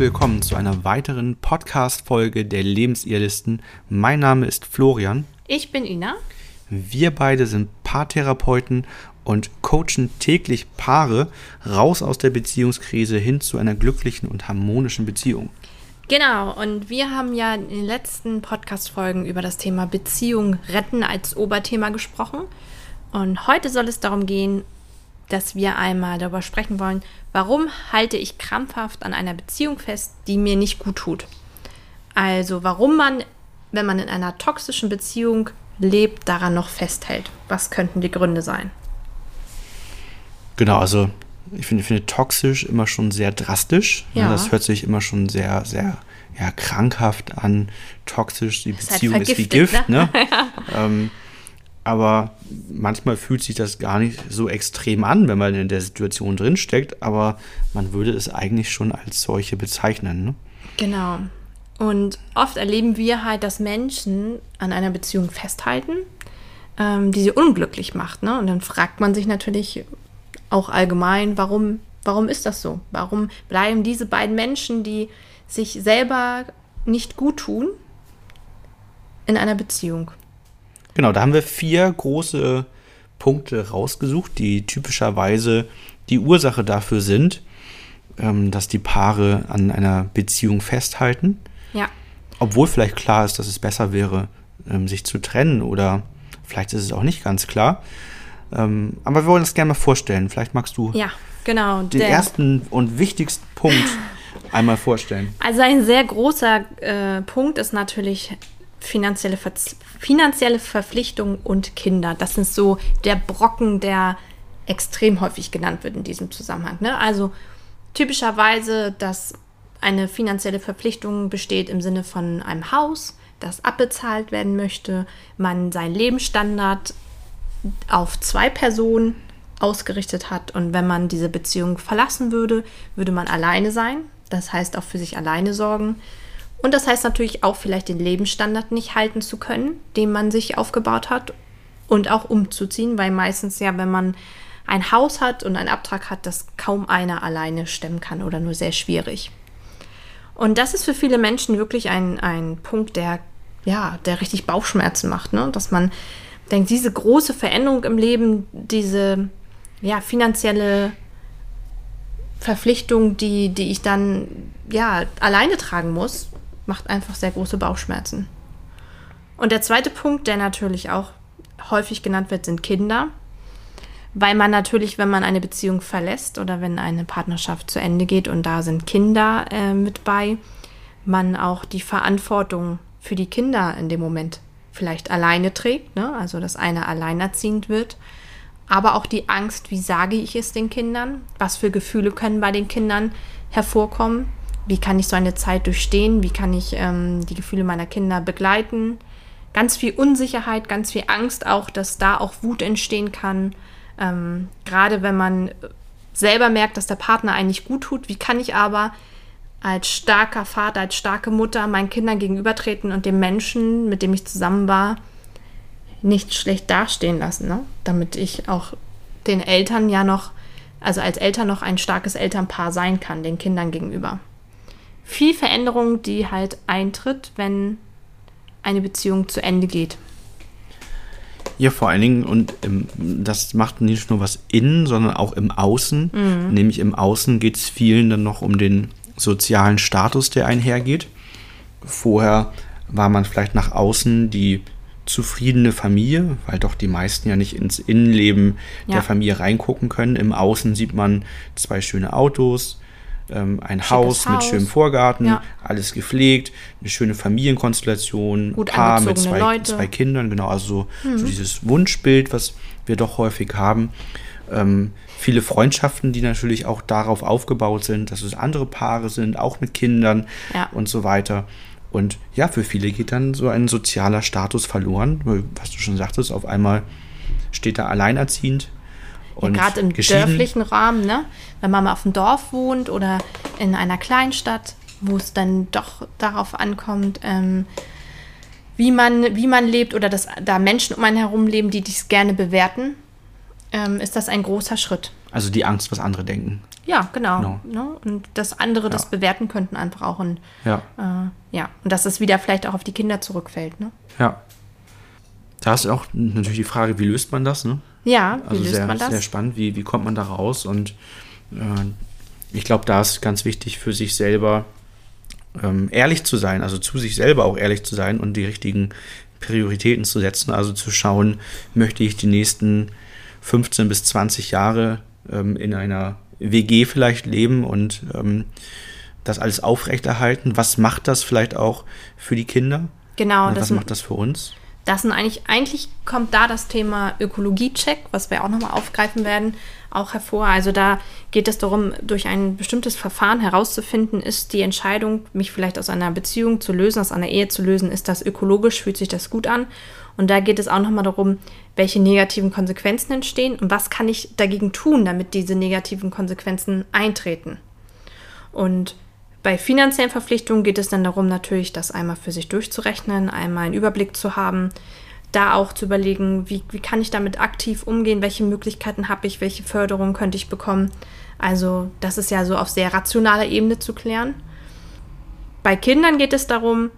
willkommen zu einer weiteren Podcast-Folge der Lebensirrlisten. Mein Name ist Florian. Ich bin Ina. Wir beide sind Paartherapeuten und coachen täglich Paare raus aus der Beziehungskrise hin zu einer glücklichen und harmonischen Beziehung. Genau, und wir haben ja in den letzten Podcast-Folgen über das Thema Beziehung retten als Oberthema gesprochen. Und heute soll es darum gehen, dass wir einmal darüber sprechen wollen, warum halte ich krampfhaft an einer Beziehung fest, die mir nicht gut tut. Also warum man, wenn man in einer toxischen Beziehung lebt, daran noch festhält. Was könnten die Gründe sein? Genau, also ich finde, ich finde toxisch immer schon sehr drastisch. Ne? Ja. Das hört sich immer schon sehr, sehr ja, krankhaft an. Toxisch, die Ist halt Beziehung ist wie vergiftet, Gift. ne? Ne? ähm, aber manchmal fühlt sich das gar nicht so extrem an, wenn man in der Situation drinsteckt. Aber man würde es eigentlich schon als solche bezeichnen. Ne? Genau. Und oft erleben wir halt, dass Menschen an einer Beziehung festhalten, ähm, die sie unglücklich macht. Ne? Und dann fragt man sich natürlich auch allgemein, warum, warum ist das so? Warum bleiben diese beiden Menschen, die sich selber nicht gut tun, in einer Beziehung? Genau, da haben wir vier große Punkte rausgesucht, die typischerweise die Ursache dafür sind, ähm, dass die Paare an einer Beziehung festhalten. Ja. Obwohl vielleicht klar ist, dass es besser wäre, ähm, sich zu trennen oder vielleicht ist es auch nicht ganz klar. Ähm, aber wir wollen das gerne mal vorstellen. Vielleicht magst du Ja, genau. den ersten und wichtigsten Punkt einmal vorstellen. Also ein sehr großer äh, Punkt ist natürlich finanzielle, Verz finanzielle Verpflichtungen und Kinder. Das ist so der Brocken, der extrem häufig genannt wird in diesem Zusammenhang. Ne? Also typischerweise, dass eine finanzielle Verpflichtung besteht im Sinne von einem Haus, das abbezahlt werden möchte, man seinen Lebensstandard auf zwei Personen ausgerichtet hat. Und wenn man diese Beziehung verlassen würde, würde man alleine sein. Das heißt auch für sich alleine sorgen. Und das heißt natürlich auch vielleicht den Lebensstandard nicht halten zu können, den man sich aufgebaut hat. Und auch umzuziehen, weil meistens ja, wenn man ein Haus hat und einen Abtrag hat, das kaum einer alleine stemmen kann oder nur sehr schwierig. Und das ist für viele Menschen wirklich ein, ein Punkt, der, ja, der richtig Bauchschmerzen macht, ne? Dass man denkt, diese große Veränderung im Leben, diese ja, finanzielle Verpflichtung, die, die ich dann ja alleine tragen muss, macht einfach sehr große Bauchschmerzen. Und der zweite Punkt, der natürlich auch häufig genannt wird, sind Kinder. Weil man natürlich, wenn man eine Beziehung verlässt oder wenn eine Partnerschaft zu Ende geht und da sind Kinder äh, mit bei, man auch die Verantwortung für die Kinder in dem Moment vielleicht alleine trägt, ne? also dass einer alleinerziehend wird, aber auch die Angst, wie sage ich es den Kindern, was für Gefühle können bei den Kindern hervorkommen, wie kann ich so eine Zeit durchstehen, wie kann ich ähm, die Gefühle meiner Kinder begleiten, ganz viel Unsicherheit, ganz viel Angst auch, dass da auch Wut entstehen kann, ähm, gerade wenn man selber merkt, dass der Partner einen nicht gut tut, wie kann ich aber als starker Vater, als starke Mutter meinen Kindern gegenübertreten und dem Menschen, mit dem ich zusammen war, nicht schlecht dastehen lassen, ne? damit ich auch den Eltern ja noch, also als Eltern noch ein starkes Elternpaar sein kann, den Kindern gegenüber. Viel Veränderung, die halt eintritt, wenn eine Beziehung zu Ende geht. Ja, vor allen Dingen, und im, das macht nicht nur was innen, sondern auch im Außen. Nämlich im Außen geht es vielen dann noch um den sozialen Status, der einhergeht. Vorher war man vielleicht nach außen die zufriedene Familie, weil doch die meisten ja nicht ins Innenleben Ja. der Familie reingucken können. Im Außen sieht man zwei schöne Autos, ähm, ein Schickes Haus mit Haus. schönem Vorgarten, Ja. alles gepflegt, eine schöne Familienkonstellation, Gut Paar mit zwei, Leute. zwei Kindern, genau, also so, so dieses Wunschbild, was wir doch häufig haben. Ähm, viele Freundschaften, die natürlich auch darauf aufgebaut sind, dass es andere Paare sind, auch mit Kindern Ja. und so weiter. Und ja, für viele geht dann so ein sozialer Status verloren, was du schon sagtest, auf einmal steht er alleinerziehend. Und Gerade im dörflichen Rahmen, ne? wenn man mal auf dem Dorf wohnt oder in einer Kleinstadt, wo es dann doch darauf ankommt, ähm, wie, man, wie man lebt oder dass da Menschen um einen herum leben, die dies gerne bewerten, ähm, ist das ein großer Schritt. Also die Angst, was andere denken. Ja, genau. genau. Ne? Und dass andere ja. das bewerten könnten einfach auch. Und, ja. Äh, ja. Und dass es wieder vielleicht auch auf die Kinder zurückfällt. Ne? Ja. Da ist auch natürlich die Frage, wie löst man das? Ne? Ja, wie also löst sehr, man das? Sehr spannend. Wie, wie kommt man da raus? Und äh, ich glaube, da ist ganz wichtig für sich selber ähm, ehrlich zu sein, also zu sich selber auch ehrlich zu sein und die richtigen Prioritäten zu setzen, also zu schauen, möchte ich die nächsten 15 bis 20 Jahre ähm, in einer WG vielleicht leben und ähm, das alles aufrechterhalten. Was macht das vielleicht auch für die Kinder? Genau. Was macht das für uns? Das sind eigentlich, eigentlich kommt da das Thema Ökologie-Check, was wir auch nochmal aufgreifen werden, auch hervor. Also da geht es darum, durch ein bestimmtes Verfahren herauszufinden, ist die Entscheidung, mich vielleicht aus einer Beziehung zu lösen, aus einer Ehe zu lösen, ist das ökologisch, fühlt sich das gut an? Und da geht es auch nochmal darum, welche negativen Konsequenzen entstehen und was kann ich dagegen tun, damit diese negativen Konsequenzen eintreten. Und bei finanziellen Verpflichtungen geht es dann darum, natürlich das einmal für sich durchzurechnen, einmal einen Überblick zu haben, da auch zu überlegen, wie, wie kann ich damit aktiv umgehen, welche Möglichkeiten habe ich, welche Förderung könnte ich bekommen. Also das ist ja so auf sehr rationaler Ebene zu klären. Bei Kindern geht es darum,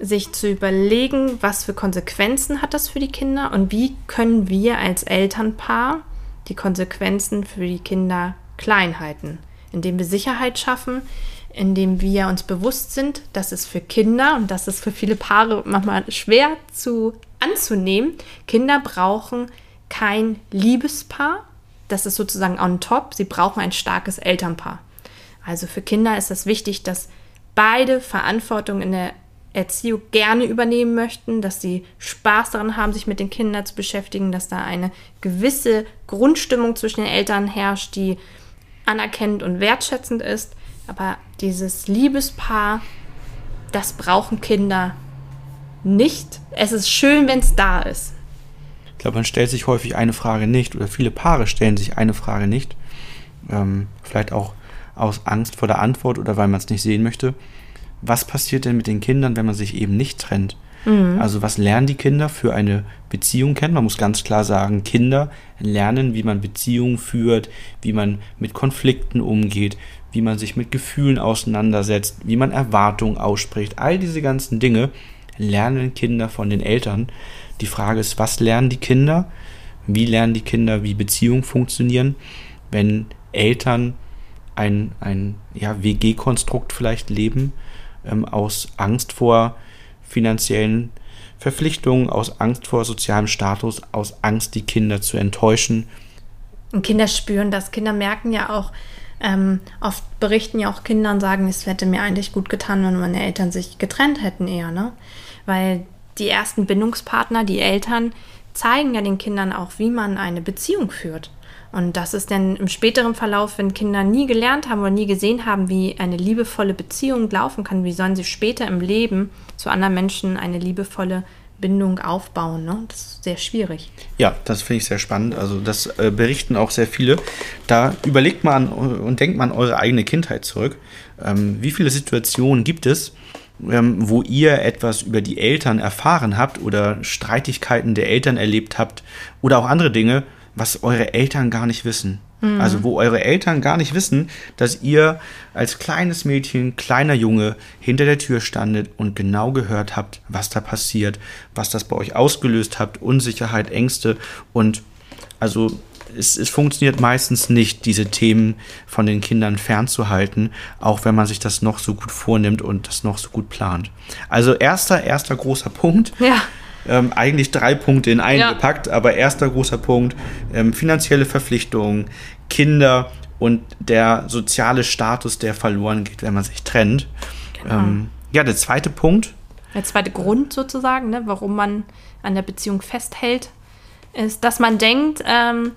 sich zu überlegen, was für Konsequenzen hat das für die Kinder und wie können wir als Elternpaar die Konsequenzen für die Kinder klein halten, indem wir Sicherheit schaffen, indem wir uns bewusst sind, dass es für Kinder, und das ist für viele Paare manchmal schwer zu anzunehmen, Kinder brauchen kein Liebespaar, das ist sozusagen on top, sie brauchen ein starkes Elternpaar. Also für Kinder ist es wichtig, dass beide Verantwortung in der Erziehung gerne übernehmen möchten, dass sie Spaß daran haben, sich mit den Kindern zu beschäftigen, dass da eine gewisse Grundstimmung zwischen den Eltern herrscht, die anerkennend und wertschätzend ist. Aber dieses Liebespaar, das brauchen Kinder nicht. Es ist schön, wenn es da ist. Ich glaube, man stellt sich häufig eine Frage nicht oder viele Paare stellen sich eine Frage nicht. Ähm, vielleicht auch aus Angst vor der Antwort oder weil man es nicht sehen möchte. Was passiert denn mit den Kindern, wenn man sich eben nicht trennt? Mhm. Also was lernen die Kinder für eine Beziehung kennen? Man muss ganz klar sagen, Kinder lernen, wie man Beziehungen führt, wie man mit Konflikten umgeht, wie man sich mit Gefühlen auseinandersetzt, wie man Erwartungen ausspricht. All diese ganzen Dinge lernen Kinder von den Eltern. Die Frage ist, was lernen die Kinder? Wie lernen die Kinder, wie Beziehungen funktionieren, wenn Eltern ein, ein ja, WG-Konstrukt vielleicht leben, ähm, aus Angst vor finanziellen Verpflichtungen, aus Angst vor sozialem Status, aus Angst, die Kinder zu enttäuschen. Und Kinder spüren das. Kinder merken ja auch, ähm, oft berichten ja auch Kinder und sagen, es hätte mir eigentlich gut getan, wenn meine Eltern sich getrennt hätten eher, ne? Weil die ersten Bindungspartner, die Eltern, zeigen ja den Kindern auch, wie man eine Beziehung führt. Und das ist dann im späteren Verlauf, wenn Kinder nie gelernt haben oder nie gesehen haben, wie eine liebevolle Beziehung laufen kann, wie sollen sie später im Leben zu anderen Menschen eine liebevolle Bindung aufbauen. Ne? Das ist sehr schwierig. Ja, das finde ich sehr spannend. Also das äh, berichten auch sehr viele. Da überlegt man und denkt man eure eigene Kindheit zurück. Ähm, wie viele Situationen gibt es, ähm, wo ihr etwas über die Eltern erfahren habt oder Streitigkeiten der Eltern erlebt habt oder auch andere Dinge, was eure Eltern gar nicht wissen. Mhm. Also wo eure Eltern gar nicht wissen, dass ihr als kleines Mädchen, kleiner Junge hinter der Tür standet und genau gehört habt, was da passiert, was das bei euch ausgelöst habt, Unsicherheit, Ängste und also es, es, funktioniert meistens nicht, diese Themen von den Kindern fernzuhalten, auch wenn man sich das noch so gut vornimmt und das noch so gut plant. Also erster, erster großer Punkt. Ja ähm, eigentlich drei Punkte in einen ja. gepackt, aber erster großer Punkt, ähm, finanzielle Verpflichtungen, Kinder und der soziale Status, der verloren geht, wenn man sich trennt. Genau. Ähm, ja, der zweite Punkt. Der zweite Grund sozusagen, ne, warum man an der Beziehung festhält, ist, dass man denkt, ähm,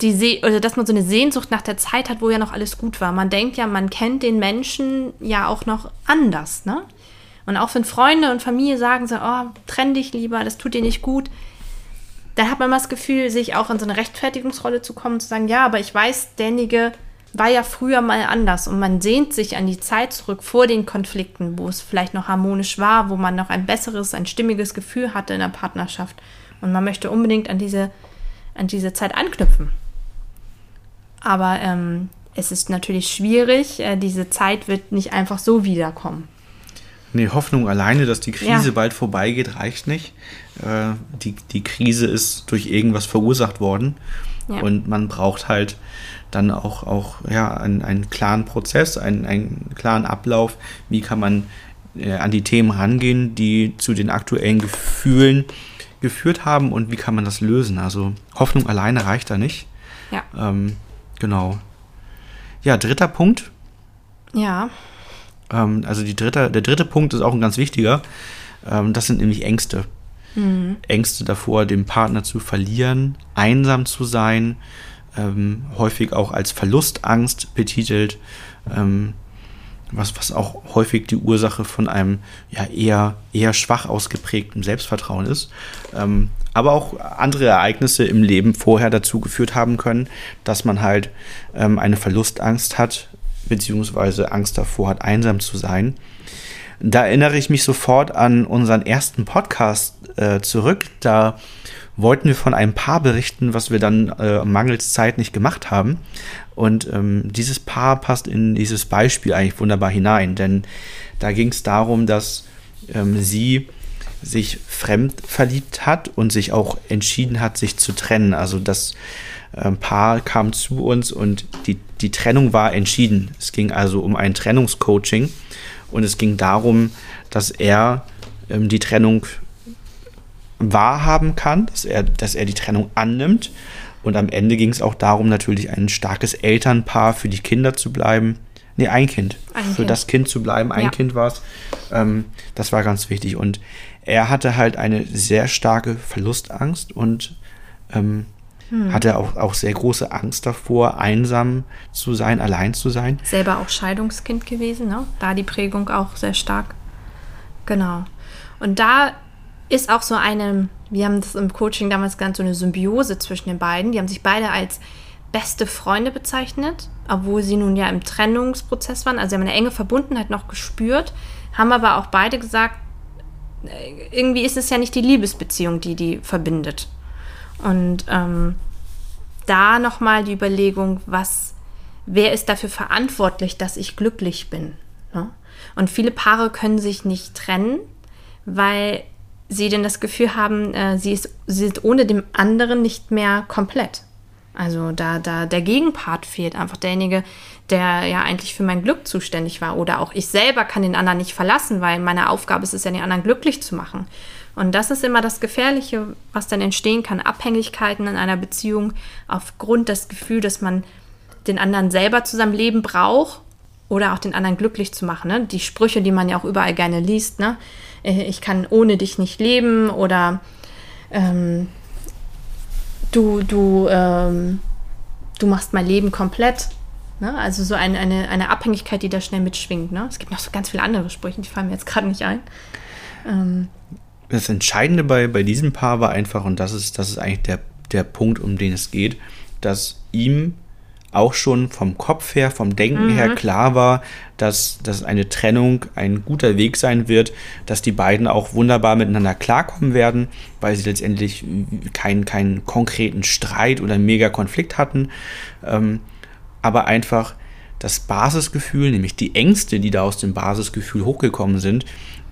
die Se oder dass man so eine Sehnsucht nach der Zeit hat, wo ja noch alles gut war. Man denkt ja, man kennt den Menschen ja auch noch anders, ne? Und auch wenn Freunde und Familie sagen so, oh, trenn dich lieber, das tut dir nicht gut, dann hat man mal das Gefühl, sich auch in so eine Rechtfertigungsrolle zu kommen, zu sagen, ja, aber ich weiß, derjenige war ja früher mal anders und man sehnt sich an die Zeit zurück vor den Konflikten, wo es vielleicht noch harmonisch war, wo man noch ein besseres, ein stimmiges Gefühl hatte in der Partnerschaft und man möchte unbedingt an diese, an diese Zeit anknüpfen. Aber ähm, es ist natürlich schwierig. Äh, diese Zeit wird nicht einfach so wiederkommen. Nee, Hoffnung alleine, dass die Krise ja. bald vorbeigeht, reicht nicht. Äh, die, die Krise ist durch irgendwas verursacht worden. Ja. Und man braucht halt dann auch, auch ja, einen, einen klaren Prozess, einen, einen klaren Ablauf. Wie kann man äh, an die Themen rangehen, die zu den aktuellen Gefühlen geführt haben und wie kann man das lösen? Also Hoffnung alleine reicht da nicht. Ja. Ähm, genau. Ja, dritter Punkt. Ja. Ähm, also dritte, der dritte Punkt ist auch ein ganz wichtiger. Ähm, das sind nämlich Ängste. Mhm. Ängste davor, den Partner zu verlieren, einsam zu sein, ähm, häufig auch als Verlustangst betitelt, ähm, was, was auch häufig die Ursache von einem ja, eher, eher schwach ausgeprägten Selbstvertrauen ist. Ähm, aber auch andere Ereignisse im Leben vorher dazu geführt haben können, dass man halt ähm, eine Verlustangst hat, beziehungsweise Angst davor hat, einsam zu sein. Da erinnere ich mich sofort an unseren ersten Podcast äh, zurück. Da wollten wir von einem Paar berichten, was wir dann äh, mangels Zeit nicht gemacht haben. Und ähm, dieses Paar passt in dieses Beispiel eigentlich wunderbar hinein, denn da ging es darum, dass ähm, sie sich fremd verliebt hat und sich auch entschieden hat, sich zu trennen. Also das äh, Paar kam zu uns und die, die Trennung war entschieden. Es ging also um ein Trennungscoaching und es ging darum, dass er ähm, die Trennung wahrhaben kann, dass er, dass er die Trennung annimmt. Und am Ende ging es auch darum, natürlich ein starkes Elternpaar für die Kinder zu bleiben. Nee, ein Kind. Ein für kind. das Kind zu bleiben. Ein ja. Kind war es. Ähm, das war ganz wichtig. Und er hatte halt eine sehr starke Verlustangst und ähm, hm. hatte auch, auch sehr große Angst davor, einsam zu sein, allein zu sein. Selber auch Scheidungskind gewesen, ne? Da die Prägung auch sehr stark. Genau. Und da ist auch so eine, wir haben das im Coaching damals genannt, so eine Symbiose zwischen den beiden. Die haben sich beide als beste Freunde bezeichnet, obwohl sie nun ja im Trennungsprozess waren. Also sie haben eine enge Verbundenheit noch gespürt, haben aber auch beide gesagt, äh, irgendwie ist es ja nicht die Liebesbeziehung, die die verbindet. Und ähm, da nochmal die Überlegung, was, wer ist dafür verantwortlich, dass ich glücklich bin? Ne? Und viele Paare können sich nicht trennen, weil sie denn das Gefühl haben, äh, sie, ist, sie sind ohne dem anderen nicht mehr komplett. Also da, da der Gegenpart fehlt, einfach derjenige, der ja eigentlich für mein Glück zuständig war. Oder auch ich selber kann den anderen nicht verlassen, weil meine Aufgabe ist es ja, den anderen glücklich zu machen. Und das ist immer das Gefährliche, was dann entstehen kann. Abhängigkeiten in einer Beziehung aufgrund des Gefühls, dass man den anderen selber zu seinem Leben braucht oder auch den anderen glücklich zu machen. Ne? Die Sprüche, die man ja auch überall gerne liest. Ne? Äh, ich kann ohne dich nicht leben oder ähm, du, du, ähm, du machst mein Leben komplett. Ne? Also so eine, eine, eine Abhängigkeit, die da schnell mitschwingt. Ne? Es gibt noch so ganz viele andere Sprüche, die fallen mir jetzt gerade nicht ein. Ähm, das Entscheidende bei, bei diesem Paar war einfach, und das ist, das ist eigentlich der, der Punkt, um den es geht, dass ihm auch schon vom Kopf her, vom Denken mhm. her klar war, dass, dass eine Trennung ein guter Weg sein wird, dass die beiden auch wunderbar miteinander klarkommen werden, weil sie letztendlich keinen, keinen konkreten Streit oder mega Konflikt hatten, ähm, aber einfach das Basisgefühl, nämlich die Ängste, die da aus dem Basisgefühl hochgekommen sind,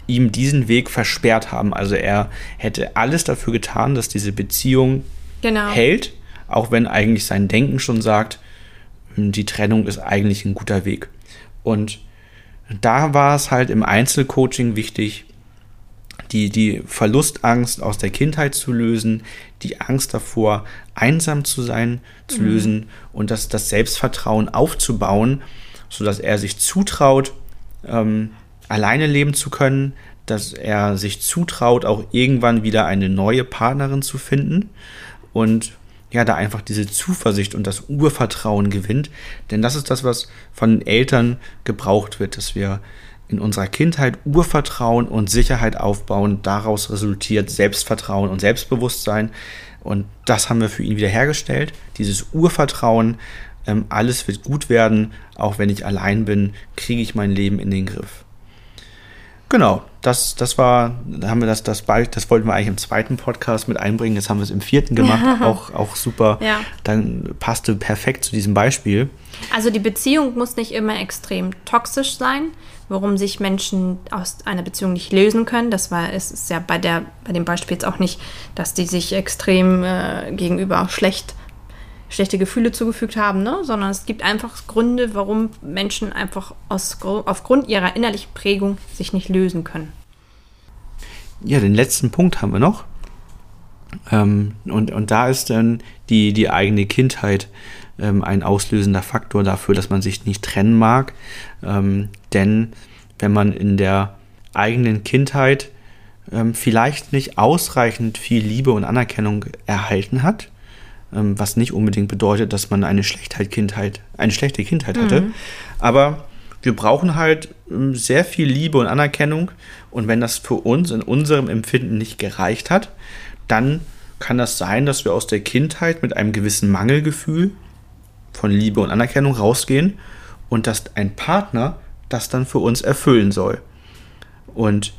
ihm diesen Weg versperrt haben. Also er hätte alles dafür getan, dass diese Beziehung genau. hält, auch wenn eigentlich sein Denken schon sagt, die Trennung ist eigentlich ein guter Weg. Und da war es halt im Einzelcoaching wichtig, die, die Verlustangst aus der Kindheit zu lösen, die Angst davor, einsam zu sein, zu mhm. lösen und das, das Selbstvertrauen aufzubauen, sodass er sich zutraut, ähm, alleine leben zu können, dass er sich zutraut, auch irgendwann wieder eine neue Partnerin zu finden und ja, da einfach diese Zuversicht und das Urvertrauen gewinnt. Denn das ist das, was von Eltern gebraucht wird, dass wir in unserer Kindheit Urvertrauen und Sicherheit aufbauen. Daraus resultiert Selbstvertrauen und Selbstbewusstsein. Und das haben wir für ihn wiederhergestellt. Dieses Urvertrauen, ähm, alles wird gut werden. Auch wenn ich allein bin, kriege ich mein Leben in den Griff. Genau, das, das war, haben wir das, das, das wollten wir eigentlich im zweiten Podcast mit einbringen. Jetzt haben wir es im vierten gemacht, auch, auch super. Ja. Dann passte perfekt zu diesem Beispiel. Also die Beziehung muss nicht immer extrem toxisch sein, warum sich Menschen aus einer Beziehung nicht lösen können. Das war es ist ja bei der bei dem Beispiel jetzt auch nicht, dass die sich extrem äh, gegenüber auch schlecht schlechte Gefühle zugefügt haben, ne? sondern es gibt einfach Gründe, warum Menschen einfach aus, aufgrund ihrer innerlichen Prägung sich nicht lösen können. Ja, den letzten Punkt haben wir noch. Ähm, und, und da ist dann die, die eigene Kindheit ähm, ein auslösender Faktor dafür, dass man sich nicht trennen mag. Ähm, denn wenn man in der eigenen Kindheit ähm, vielleicht nicht ausreichend viel Liebe und Anerkennung erhalten hat, was nicht unbedingt bedeutet, dass man eine schlechte Kindheit, eine schlechte Kindheit hatte. Mhm. Aber wir brauchen halt ähm, sehr viel Liebe und Anerkennung. Und wenn das für uns in unserem Empfinden nicht gereicht hat, dann kann das sein, dass wir aus der Kindheit mit einem gewissen Mangelgefühl von Liebe und Anerkennung rausgehen und dass ein Partner das dann für uns erfüllen soll. Und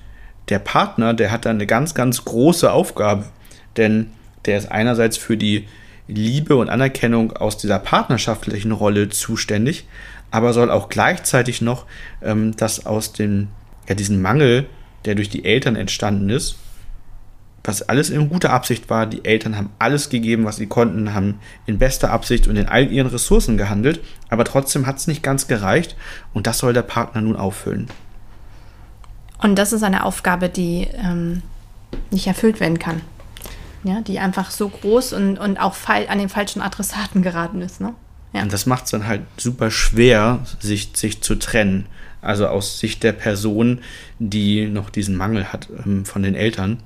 der Partner, der hat dann eine ganz, ganz große Aufgabe, denn der ist einerseits für die Liebe und Anerkennung aus dieser partnerschaftlichen Rolle zuständig, aber soll auch gleichzeitig noch ähm, das aus dem, ja, diesen Mangel, der durch die Eltern entstanden ist, was alles in guter Absicht war. Die Eltern haben alles gegeben, was sie konnten, haben in bester Absicht und in all ihren Ressourcen gehandelt, aber trotzdem hat es nicht ganz gereicht und das soll der Partner nun auffüllen. Und das ist eine Aufgabe, die ähm, nicht erfüllt werden kann ja, die einfach so groß und, und auch an den falschen Adressaten geraten ist. Ne? Ja. Und das macht es dann halt super schwer, sich, sich zu trennen. Also aus Sicht der Person, die noch diesen Mangel hat ähm, von den Eltern.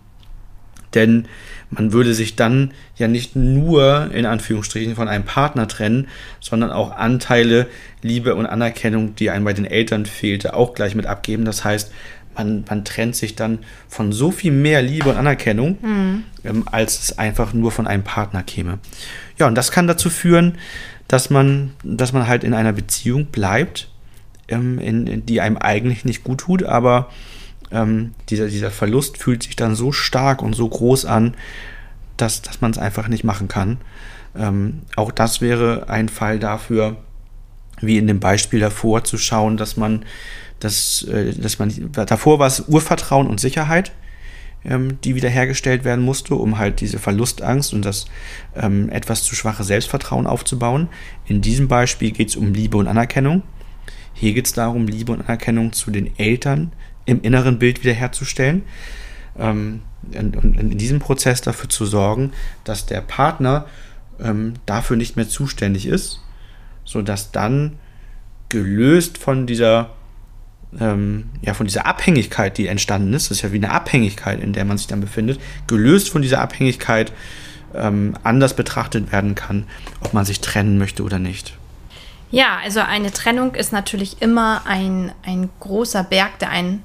Denn man würde sich dann ja nicht nur in Anführungsstrichen von einem Partner trennen, sondern auch Anteile, Liebe und Anerkennung, die einem bei den Eltern fehlte, auch gleich mit abgeben. Das heißt, man, man trennt sich dann von so viel mehr Liebe und Anerkennung, mhm. ähm, als es einfach nur von einem Partner käme. Ja, und das kann dazu führen, dass man, dass man halt in einer Beziehung bleibt, ähm, in, in, die einem eigentlich nicht gut tut, aber ähm, dieser, dieser Verlust fühlt sich dann so stark und so groß an, dass, dass man es einfach nicht machen kann. Ähm, auch das wäre ein Fall dafür, wie in dem Beispiel davor, zu schauen, dass man dass, äh, dass man davor war es Urvertrauen und Sicherheit, ähm, die wiederhergestellt werden musste, um halt diese Verlustangst und das ähm, etwas zu schwache Selbstvertrauen aufzubauen. In diesem Beispiel geht es um Liebe und Anerkennung. Hier geht es darum, Liebe und Anerkennung zu den Eltern im inneren Bild wiederherzustellen. Ähm, und, und in diesem Prozess dafür zu sorgen, dass der Partner ähm, dafür nicht mehr zuständig ist, sodass dann gelöst von dieser ähm, ja, von dieser Abhängigkeit, die entstanden ist, das ist ja wie eine Abhängigkeit, in der man sich dann befindet, gelöst von dieser Abhängigkeit ähm, anders betrachtet werden kann, ob man sich trennen möchte oder nicht. Ja, also eine Trennung ist natürlich immer ein, ein großer Berg, der einen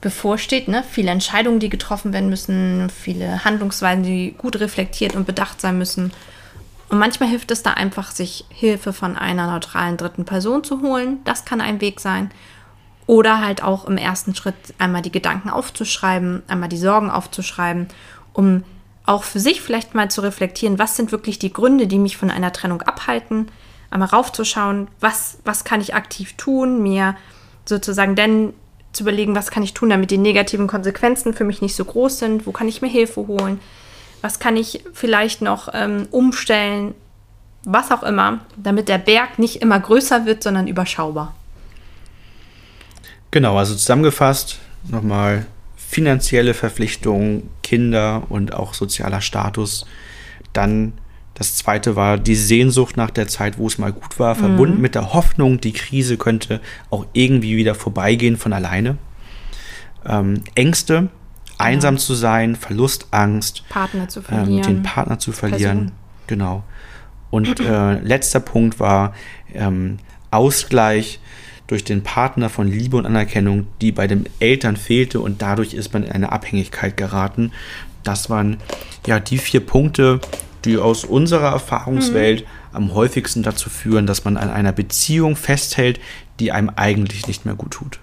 bevorsteht. Ne? Viele Entscheidungen, die getroffen werden müssen, viele Handlungsweisen, die gut reflektiert und bedacht sein müssen. Und manchmal hilft es da einfach, sich Hilfe von einer neutralen dritten Person zu holen. Das kann ein Weg sein. Oder halt auch im ersten Schritt einmal die Gedanken aufzuschreiben, einmal die Sorgen aufzuschreiben, um auch für sich vielleicht mal zu reflektieren, was sind wirklich die Gründe, die mich von einer Trennung abhalten, einmal raufzuschauen, was, was kann ich aktiv tun, mir sozusagen denn zu überlegen, was kann ich tun, damit die negativen Konsequenzen für mich nicht so groß sind, wo kann ich mir Hilfe holen, was kann ich vielleicht noch ähm, umstellen, was auch immer, damit der Berg nicht immer größer wird, sondern überschaubar. Genau, also zusammengefasst nochmal finanzielle Verpflichtungen, Kinder und auch sozialer Status. Dann das zweite war die Sehnsucht nach der Zeit, wo es mal gut war, mhm. verbunden mit der Hoffnung, die Krise könnte auch irgendwie wieder vorbeigehen von alleine. Ähm, Ängste, einsam zu sein, Verlustangst, Partner zu verlieren, ähm, den Partner zu verlieren. Person. Genau. Und äh, letzter Punkt war ähm, Ausgleich durch den Partner von Liebe und Anerkennung, die bei den Eltern fehlte und dadurch ist man in eine Abhängigkeit geraten. Das waren ja die vier Punkte, die aus unserer Erfahrungswelt mhm. am häufigsten dazu führen, dass man an einer Beziehung festhält, die einem eigentlich nicht mehr gut tut.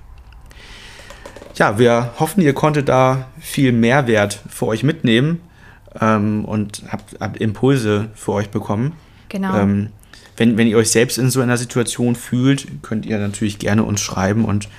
Ja, wir hoffen, ihr konntet da viel Mehrwert für euch mitnehmen ähm, und habt, habt, Impulse für euch bekommen. Genau. Ähm, wenn, wenn ihr euch selbst in so einer Situation fühlt, könnt ihr natürlich gerne uns schreiben und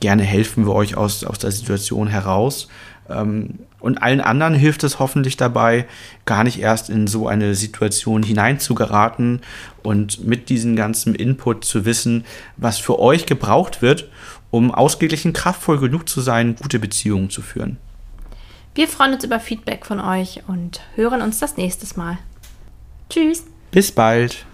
gerne helfen wir euch aus, aus der Situation heraus. Ähm, und allen anderen hilft es hoffentlich dabei, gar nicht erst in so eine Situation hineinzugeraten und mit diesem ganzen Input zu wissen, was für euch gebraucht wird, um ausgeglichen kraftvoll genug zu sein, gute Beziehungen zu führen. Wir freuen uns über Feedback von euch und hören uns das nächste Mal. Tschüss. Bis bald.